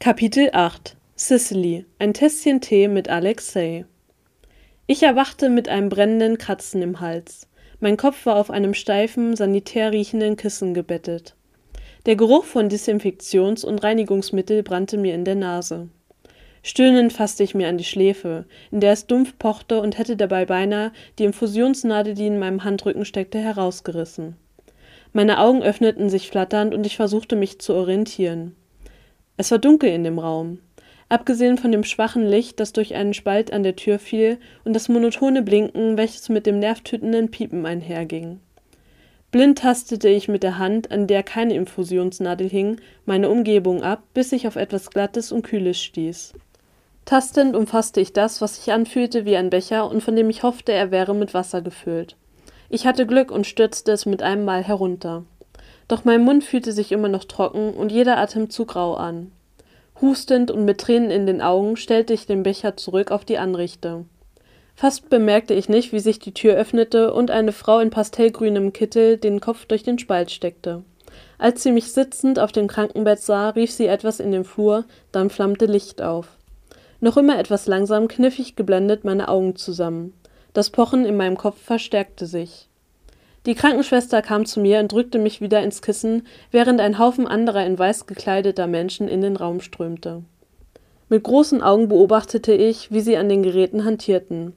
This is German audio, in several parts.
Kapitel 8 Sicily Ein Tässchen Tee mit Alexei Ich erwachte mit einem brennenden Kratzen im Hals. Mein Kopf war auf einem steifen, sanitär riechenden Kissen gebettet. Der Geruch von Desinfektions- und Reinigungsmittel brannte mir in der Nase. Stöhnend fasste ich mir an die Schläfe, in der es dumpf pochte und hätte dabei beinahe die Infusionsnadel, die in meinem Handrücken steckte, herausgerissen. Meine Augen öffneten sich flatternd und ich versuchte mich zu orientieren. Es war dunkel in dem Raum. Abgesehen von dem schwachen Licht, das durch einen Spalt an der Tür fiel, und das monotone Blinken, welches mit dem nervtötenden Piepen einherging. Blind tastete ich mit der Hand, an der keine Infusionsnadel hing, meine Umgebung ab, bis ich auf etwas Glattes und Kühles stieß. Tastend umfasste ich das, was sich anfühlte wie ein Becher und von dem ich hoffte, er wäre mit Wasser gefüllt. Ich hatte Glück und stürzte es mit einem Mal herunter. Doch mein Mund fühlte sich immer noch trocken und jeder Atemzug rau an. Hustend und mit Tränen in den Augen stellte ich den Becher zurück auf die Anrichte. Fast bemerkte ich nicht, wie sich die Tür öffnete und eine Frau in pastellgrünem Kittel den Kopf durch den Spalt steckte. Als sie mich sitzend auf dem Krankenbett sah, rief sie etwas in den Flur, dann flammte Licht auf. Noch immer etwas langsam kniff ich geblendet meine Augen zusammen. Das Pochen in meinem Kopf verstärkte sich. Die Krankenschwester kam zu mir und drückte mich wieder ins Kissen, während ein Haufen anderer in weiß gekleideter Menschen in den Raum strömte. Mit großen Augen beobachtete ich, wie sie an den Geräten hantierten.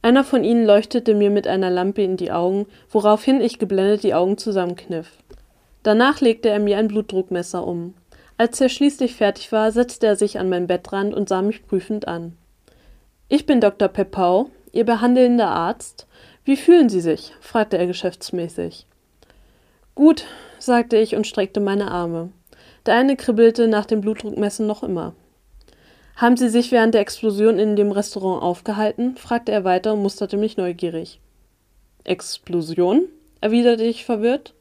Einer von ihnen leuchtete mir mit einer Lampe in die Augen, woraufhin ich geblendet die Augen zusammenkniff. Danach legte er mir ein Blutdruckmesser um. Als er schließlich fertig war, setzte er sich an mein Bettrand und sah mich prüfend an. Ich bin Dr. Pepau, Ihr behandelnder Arzt wie fühlen Sie sich? fragte er geschäftsmäßig. Gut, sagte ich und streckte meine Arme. Der eine kribbelte nach dem Blutdruckmessen noch immer. Haben Sie sich während der Explosion in dem Restaurant aufgehalten? fragte er weiter und musterte mich neugierig. Explosion? erwiderte ich verwirrt.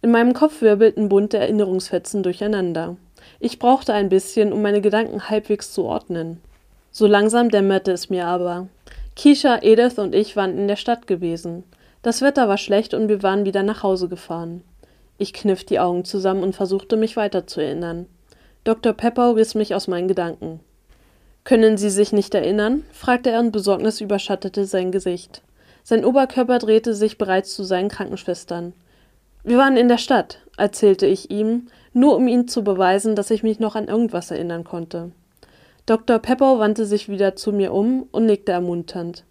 In meinem Kopf wirbelten bunte Erinnerungsfetzen durcheinander. Ich brauchte ein bisschen, um meine Gedanken halbwegs zu ordnen. So langsam dämmerte es mir aber. Keisha, Edith und ich waren in der Stadt gewesen. Das Wetter war schlecht und wir waren wieder nach Hause gefahren. Ich kniff die Augen zusammen und versuchte mich weiter zu erinnern. Dr. Pepper riss mich aus meinen Gedanken. Können Sie sich nicht erinnern? fragte er und Besorgnis überschattete sein Gesicht. Sein Oberkörper drehte sich bereits zu seinen Krankenschwestern. Wir waren in der Stadt, erzählte ich ihm, nur um ihm zu beweisen, dass ich mich noch an irgendwas erinnern konnte. Dr. Pepper wandte sich wieder zu mir um und nickte ermunternd.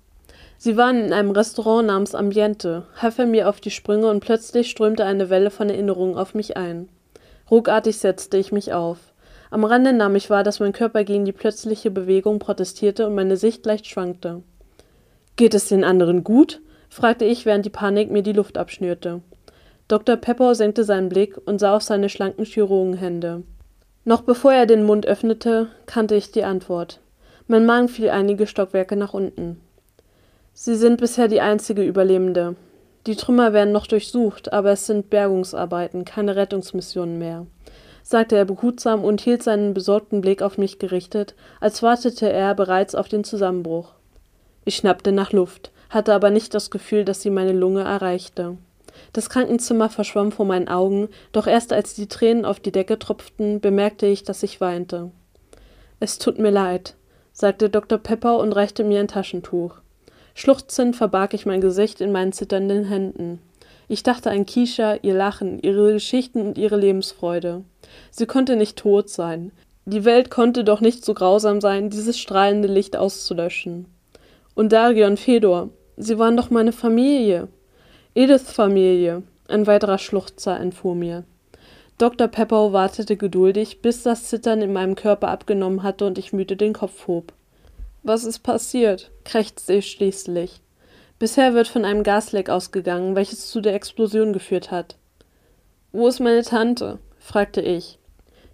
Sie waren in einem Restaurant namens Ambiente, half er mir auf die Sprünge und plötzlich strömte eine Welle von Erinnerungen auf mich ein. Ruckartig setzte ich mich auf. Am Rande nahm ich wahr, dass mein Körper gegen die plötzliche Bewegung protestierte und meine Sicht leicht schwankte. Geht es den anderen gut? fragte ich, während die Panik mir die Luft abschnürte. Dr. Pepper senkte seinen Blick und sah auf seine schlanken Chirurgenhände. Noch bevor er den Mund öffnete, kannte ich die Antwort. Mein Magen fiel einige Stockwerke nach unten. Sie sind bisher die einzige Überlebende. Die Trümmer werden noch durchsucht, aber es sind Bergungsarbeiten, keine Rettungsmissionen mehr, sagte er behutsam und hielt seinen besorgten Blick auf mich gerichtet, als wartete er bereits auf den Zusammenbruch. Ich schnappte nach Luft, hatte aber nicht das Gefühl, dass sie meine Lunge erreichte. Das Krankenzimmer verschwamm vor meinen Augen, doch erst als die Tränen auf die Decke tropften, bemerkte ich, dass ich weinte. Es tut mir leid, sagte Dr. Pepper und reichte mir ein Taschentuch. Schluchzend verbarg ich mein Gesicht in meinen zitternden Händen. Ich dachte an Kisha, ihr Lachen, ihre Geschichten und ihre Lebensfreude. Sie konnte nicht tot sein. Die Welt konnte doch nicht so grausam sein, dieses strahlende Licht auszulöschen. Und Darion Fedor, sie waren doch meine Familie. Ediths Familie. Ein weiterer Schluchzer entfuhr mir. Dr. Pepper wartete geduldig, bis das Zittern in meinem Körper abgenommen hatte und ich müde den Kopf hob. Was ist passiert? krächzte ich schließlich. Bisher wird von einem Gasleck ausgegangen, welches zu der Explosion geführt hat. Wo ist meine Tante? fragte ich.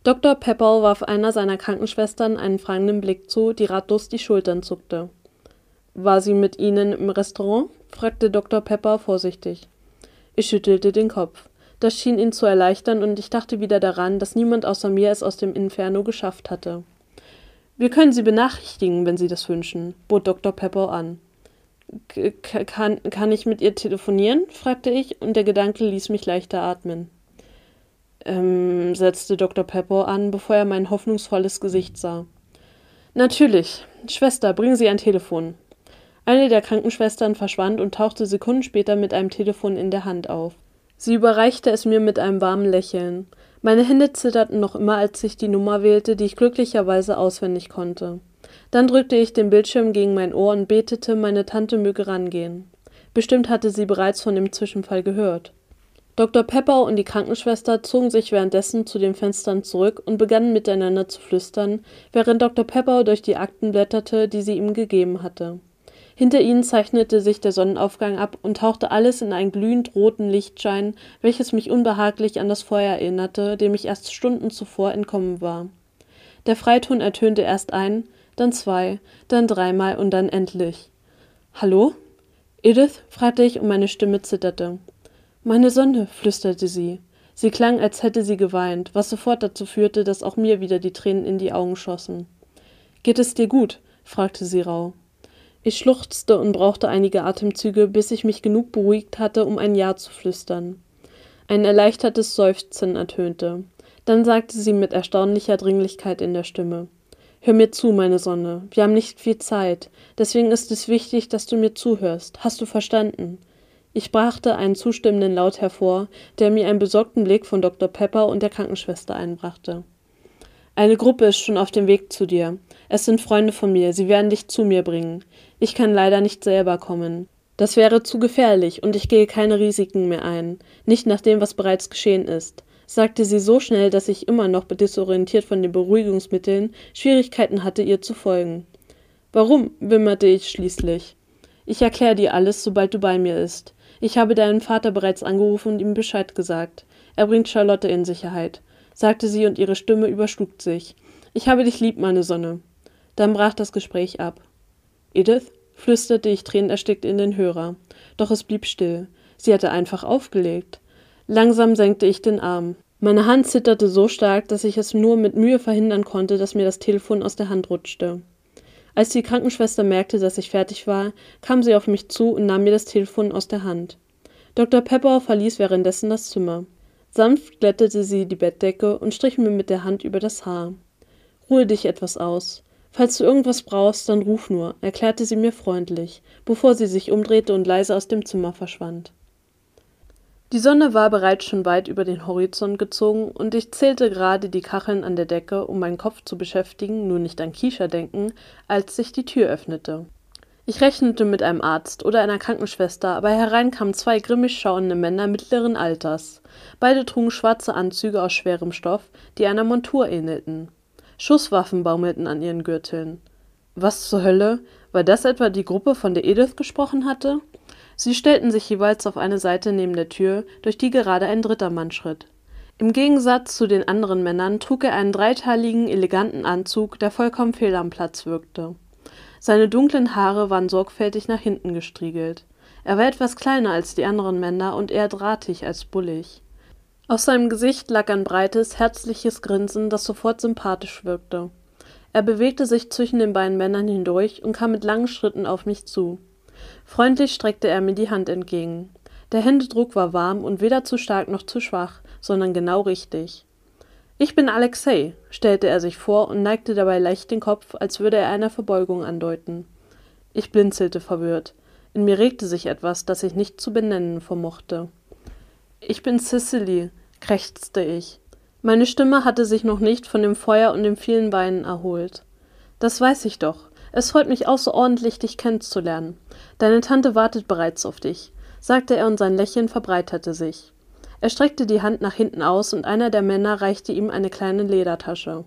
Dr. Pepper warf einer seiner Krankenschwestern einen fragenden Blick zu, die ratlos die Schultern zuckte. War sie mit Ihnen im Restaurant? Fragte Dr. Pepper vorsichtig. Ich schüttelte den Kopf. Das schien ihn zu erleichtern, und ich dachte wieder daran, dass niemand außer mir es aus dem Inferno geschafft hatte. Wir können Sie benachrichtigen, wenn Sie das wünschen, bot Dr. Pepper an. Kann, kann ich mit ihr telefonieren? fragte ich, und der Gedanke ließ mich leichter atmen. ähm, setzte Dr. Pepper an, bevor er mein hoffnungsvolles Gesicht sah. Natürlich. Schwester, bringen Sie ein Telefon. Eine der Krankenschwestern verschwand und tauchte Sekunden später mit einem Telefon in der Hand auf. Sie überreichte es mir mit einem warmen Lächeln. Meine Hände zitterten noch immer, als ich die Nummer wählte, die ich glücklicherweise auswendig konnte. Dann drückte ich den Bildschirm gegen mein Ohr und betete, meine Tante möge rangehen. Bestimmt hatte sie bereits von dem Zwischenfall gehört. Dr. Pepper und die Krankenschwester zogen sich währenddessen zu den Fenstern zurück und begannen miteinander zu flüstern, während Dr. Pepper durch die Akten blätterte, die sie ihm gegeben hatte. Hinter ihnen zeichnete sich der Sonnenaufgang ab und tauchte alles in einen glühend roten Lichtschein, welches mich unbehaglich an das Feuer erinnerte, dem ich erst Stunden zuvor entkommen war. Der Freiton ertönte erst ein, dann zwei, dann dreimal und dann endlich. Hallo? Edith? fragte ich und meine Stimme zitterte. Meine Sonne, flüsterte sie. Sie klang, als hätte sie geweint, was sofort dazu führte, dass auch mir wieder die Tränen in die Augen schossen. Geht es dir gut? fragte sie rauh. Ich schluchzte und brauchte einige Atemzüge, bis ich mich genug beruhigt hatte, um ein Ja zu flüstern. Ein erleichtertes Seufzen ertönte. Dann sagte sie mit erstaunlicher Dringlichkeit in der Stimme Hör mir zu, meine Sonne. Wir haben nicht viel Zeit. Deswegen ist es wichtig, dass du mir zuhörst. Hast du verstanden? Ich brachte einen zustimmenden Laut hervor, der mir einen besorgten Blick von Dr. Pepper und der Krankenschwester einbrachte. Eine Gruppe ist schon auf dem Weg zu dir. Es sind Freunde von mir, sie werden dich zu mir bringen. Ich kann leider nicht selber kommen. Das wäre zu gefährlich, und ich gehe keine Risiken mehr ein, nicht nach dem, was bereits geschehen ist, sagte sie so schnell, dass ich immer noch desorientiert von den Beruhigungsmitteln Schwierigkeiten hatte, ihr zu folgen. Warum? wimmerte ich schließlich. Ich erkläre dir alles, sobald du bei mir bist. Ich habe deinen Vater bereits angerufen und ihm Bescheid gesagt. Er bringt Charlotte in Sicherheit, sagte sie und ihre Stimme überschlug sich. Ich habe dich lieb, meine Sonne. Dann brach das Gespräch ab. Edith? flüsterte ich tränenerstickt in den Hörer. Doch es blieb still. Sie hatte einfach aufgelegt. Langsam senkte ich den Arm. Meine Hand zitterte so stark, dass ich es nur mit Mühe verhindern konnte, dass mir das Telefon aus der Hand rutschte. Als die Krankenschwester merkte, dass ich fertig war, kam sie auf mich zu und nahm mir das Telefon aus der Hand. Dr. Pepper verließ währenddessen das Zimmer. Sanft glättete sie die Bettdecke und strich mir mit der Hand über das Haar. Ruhe dich etwas aus. Falls du irgendwas brauchst, dann ruf nur, erklärte sie mir freundlich, bevor sie sich umdrehte und leise aus dem Zimmer verschwand. Die Sonne war bereits schon weit über den Horizont gezogen, und ich zählte gerade die Kacheln an der Decke, um meinen Kopf zu beschäftigen, nur nicht an Kisha denken, als sich die Tür öffnete. Ich rechnete mit einem Arzt oder einer Krankenschwester, aber herein kamen zwei grimmig schauende Männer mittleren Alters. Beide trugen schwarze Anzüge aus schwerem Stoff, die einer Montur ähnelten. Schusswaffen baumelten an ihren Gürteln. Was zur Hölle? War das etwa die Gruppe, von der Edith gesprochen hatte? Sie stellten sich jeweils auf eine Seite neben der Tür, durch die gerade ein dritter Mann schritt. Im Gegensatz zu den anderen Männern trug er einen dreiteiligen, eleganten Anzug, der vollkommen fehl am Platz wirkte. Seine dunklen Haare waren sorgfältig nach hinten gestriegelt. Er war etwas kleiner als die anderen Männer und eher drahtig als bullig. Auf seinem Gesicht lag ein breites, herzliches Grinsen, das sofort sympathisch wirkte. Er bewegte sich zwischen den beiden Männern hindurch und kam mit langen Schritten auf mich zu. Freundlich streckte er mir die Hand entgegen. Der Händedruck war warm und weder zu stark noch zu schwach, sondern genau richtig. Ich bin Alexei, stellte er sich vor und neigte dabei leicht den Kopf, als würde er einer Verbeugung andeuten. Ich blinzelte verwirrt. In mir regte sich etwas, das ich nicht zu benennen vermochte. Ich bin Cicely, krächzte ich. Meine Stimme hatte sich noch nicht von dem Feuer und den vielen Weinen erholt. Das weiß ich doch. Es freut mich außerordentlich, dich kennenzulernen. Deine Tante wartet bereits auf dich, sagte er und sein Lächeln verbreiterte sich. Er streckte die Hand nach hinten aus und einer der Männer reichte ihm eine kleine Ledertasche.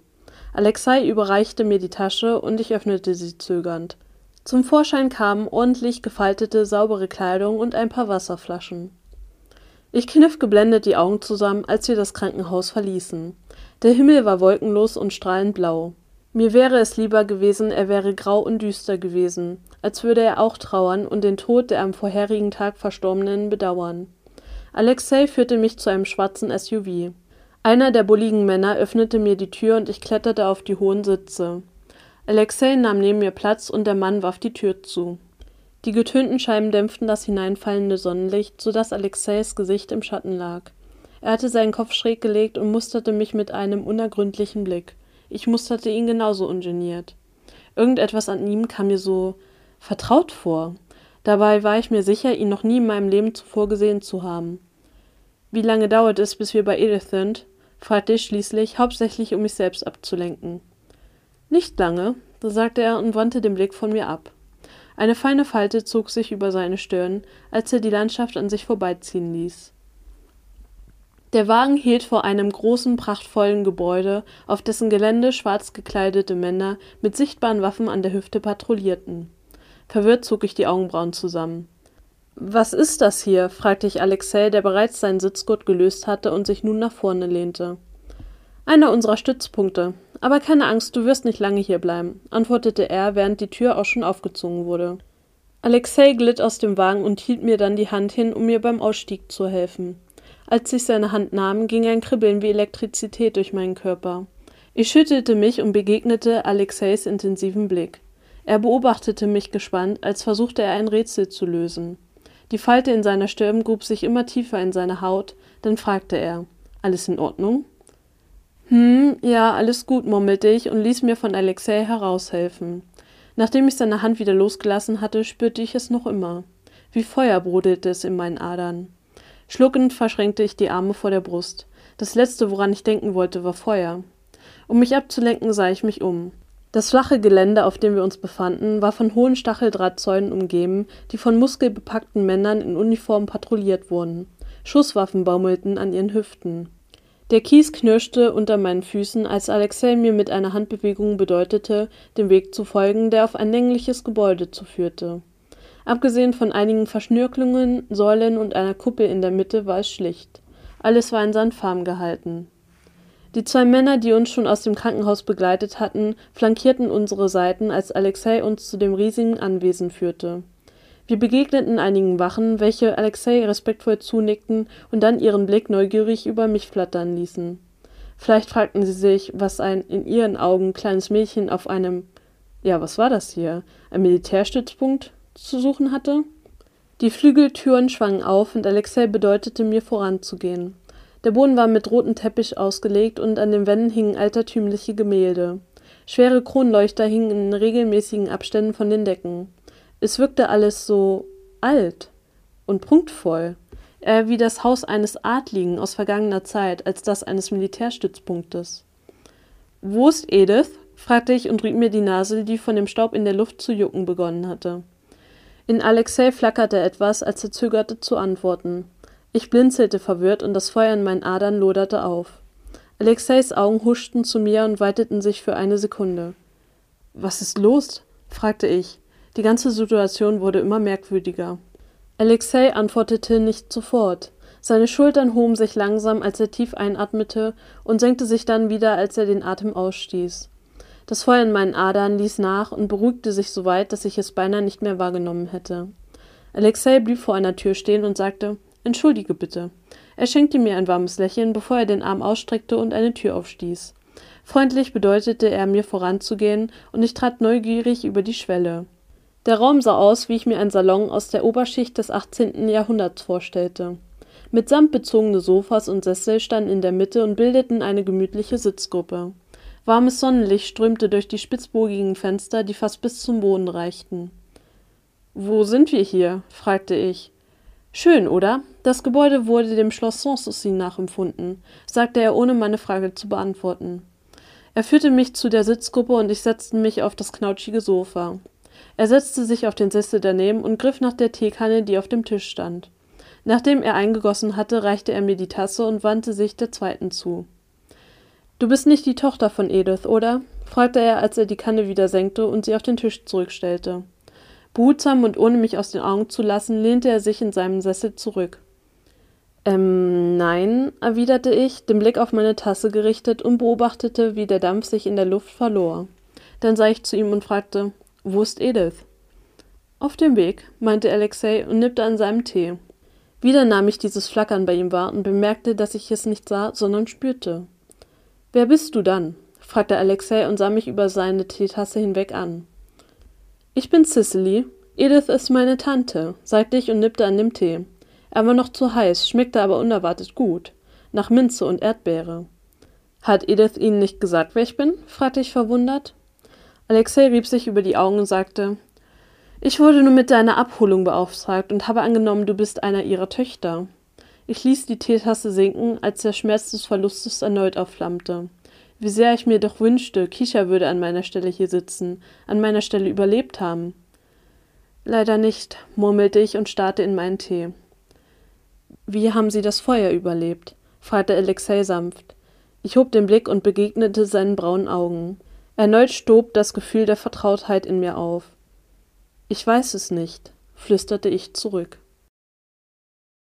Alexei überreichte mir die Tasche und ich öffnete sie zögernd. Zum Vorschein kamen ordentlich gefaltete, saubere Kleidung und ein paar Wasserflaschen. Ich kniff geblendet die Augen zusammen, als wir das Krankenhaus verließen. Der Himmel war wolkenlos und strahlend blau. Mir wäre es lieber gewesen, er wäre grau und düster gewesen, als würde er auch trauern und den Tod der am vorherigen Tag Verstorbenen bedauern. Alexei führte mich zu einem schwarzen SUV. Einer der bulligen Männer öffnete mir die Tür und ich kletterte auf die hohen Sitze. Alexei nahm neben mir Platz und der Mann warf die Tür zu. Die getönten Scheiben dämpften das hineinfallende Sonnenlicht, so dass Alexeis Gesicht im Schatten lag. Er hatte seinen Kopf schräg gelegt und musterte mich mit einem unergründlichen Blick. Ich musterte ihn genauso ungeniert. Irgendetwas an ihm kam mir so vertraut vor. Dabei war ich mir sicher, ihn noch nie in meinem Leben zuvor gesehen zu haben. Wie lange dauert es, bis wir bei Edith sind? fragte ich schließlich, hauptsächlich um mich selbst abzulenken. Nicht lange, sagte er und wandte den Blick von mir ab. Eine feine Falte zog sich über seine Stirn, als er die Landschaft an sich vorbeiziehen ließ. Der Wagen hielt vor einem großen, prachtvollen Gebäude, auf dessen Gelände schwarz gekleidete Männer mit sichtbaren Waffen an der Hüfte patrouillierten. Verwirrt zog ich die Augenbrauen zusammen. Was ist das hier? fragte ich Alexei, der bereits seinen Sitzgurt gelöst hatte und sich nun nach vorne lehnte. Einer unserer Stützpunkte. Aber keine Angst, du wirst nicht lange hier bleiben, antwortete er, während die Tür auch schon aufgezogen wurde. Alexei glitt aus dem Wagen und hielt mir dann die Hand hin, um mir beim Ausstieg zu helfen. Als ich seine Hand nahm, ging ein Kribbeln wie Elektrizität durch meinen Körper. Ich schüttelte mich und begegnete Alexeis intensiven Blick. Er beobachtete mich gespannt, als versuchte er ein Rätsel zu lösen. Die Falte in seiner Stirn grub sich immer tiefer in seine Haut, dann fragte er Alles in Ordnung? Hm, ja, alles gut, murmelte ich und ließ mir von Alexei heraushelfen. Nachdem ich seine Hand wieder losgelassen hatte, spürte ich es noch immer. Wie Feuer brodelte es in meinen Adern. Schluckend verschränkte ich die Arme vor der Brust. Das letzte, woran ich denken wollte, war Feuer. Um mich abzulenken, sah ich mich um. Das flache Gelände, auf dem wir uns befanden, war von hohen Stacheldrahtzäunen umgeben, die von muskelbepackten Männern in Uniform patrouilliert wurden. Schusswaffen baumelten an ihren Hüften. Der Kies knirschte unter meinen Füßen, als Alexei mir mit einer Handbewegung bedeutete, dem Weg zu folgen, der auf ein längliches Gebäude zuführte. Abgesehen von einigen Verschnörkelungen, Säulen und einer Kuppel in der Mitte war es schlicht. Alles war in Sandfarben gehalten. Die zwei Männer, die uns schon aus dem Krankenhaus begleitet hatten, flankierten unsere Seiten, als Alexei uns zu dem riesigen Anwesen führte. Wir begegneten einigen Wachen, welche Alexei respektvoll zunickten und dann ihren Blick neugierig über mich flattern ließen. Vielleicht fragten sie sich, was ein in ihren Augen kleines Mädchen auf einem ja, was war das hier? Ein Militärstützpunkt? zu suchen hatte. Die Flügeltüren schwangen auf und Alexei bedeutete mir voranzugehen. Der Boden war mit rotem Teppich ausgelegt und an den Wänden hingen altertümliche Gemälde. Schwere Kronleuchter hingen in regelmäßigen Abständen von den Decken. Es wirkte alles so alt und prunkvoll, eher wie das Haus eines Adligen aus vergangener Zeit als das eines Militärstützpunktes. Wo ist Edith? fragte ich und rieb mir die Nase, die von dem Staub in der Luft zu jucken begonnen hatte. In Alexei flackerte etwas, als er zögerte zu antworten. Ich blinzelte verwirrt und das Feuer in meinen Adern loderte auf. Alexeis Augen huschten zu mir und weiteten sich für eine Sekunde. Was ist los? fragte ich. Die ganze Situation wurde immer merkwürdiger. Alexei antwortete nicht sofort. Seine Schultern hoben sich langsam, als er tief einatmete, und senkte sich dann wieder, als er den Atem ausstieß. Das Feuer in meinen Adern ließ nach und beruhigte sich so weit, dass ich es beinahe nicht mehr wahrgenommen hätte. Alexei blieb vor einer Tür stehen und sagte Entschuldige bitte. Er schenkte mir ein warmes Lächeln, bevor er den Arm ausstreckte und eine Tür aufstieß. Freundlich bedeutete er mir voranzugehen, und ich trat neugierig über die Schwelle. Der Raum sah aus, wie ich mir einen Salon aus der Oberschicht des 18. Jahrhunderts vorstellte. Mit Samt bezogene Sofas und Sessel standen in der Mitte und bildeten eine gemütliche Sitzgruppe. Warmes Sonnenlicht strömte durch die spitzbogigen Fenster, die fast bis zum Boden reichten. Wo sind wir hier? fragte ich. Schön, oder? Das Gebäude wurde dem Schloss Sanssouci nachempfunden, sagte er, ohne meine Frage zu beantworten. Er führte mich zu der Sitzgruppe und ich setzte mich auf das knautschige Sofa. Er setzte sich auf den Sessel daneben und griff nach der Teekanne, die auf dem Tisch stand. Nachdem er eingegossen hatte, reichte er mir die Tasse und wandte sich der zweiten zu. Du bist nicht die Tochter von Edith, oder? fragte er, als er die Kanne wieder senkte und sie auf den Tisch zurückstellte. Behutsam und ohne mich aus den Augen zu lassen, lehnte er sich in seinem Sessel zurück. Ähm, nein, erwiderte ich, den Blick auf meine Tasse gerichtet und beobachtete, wie der Dampf sich in der Luft verlor. Dann sah ich zu ihm und fragte, wo ist Edith? Auf dem Weg, meinte Alexei und nippte an seinem Tee. Wieder nahm ich dieses Flackern bei ihm wahr und bemerkte, dass ich es nicht sah, sondern spürte. Wer bist du dann? fragte Alexei und sah mich über seine Teetasse hinweg an. Ich bin Cicely. Edith ist meine Tante, sagte ich und nippte an dem Tee. Er war noch zu heiß, schmeckte aber unerwartet gut. nach Minze und Erdbeere. Hat Edith Ihnen nicht gesagt, wer ich bin? fragte ich verwundert. Alexei rieb sich über die Augen und sagte, ich wurde nur mit deiner Abholung beauftragt und habe angenommen, du bist einer ihrer Töchter. Ich ließ die Teetasse sinken, als der Schmerz des Verlustes erneut aufflammte. Wie sehr ich mir doch wünschte, Kisha würde an meiner Stelle hier sitzen, an meiner Stelle überlebt haben. Leider nicht, murmelte ich und starrte in meinen Tee. Wie haben Sie das Feuer überlebt? fragte Alexei sanft. Ich hob den Blick und begegnete seinen braunen Augen. Erneut stob das Gefühl der Vertrautheit in mir auf. Ich weiß es nicht, flüsterte ich zurück.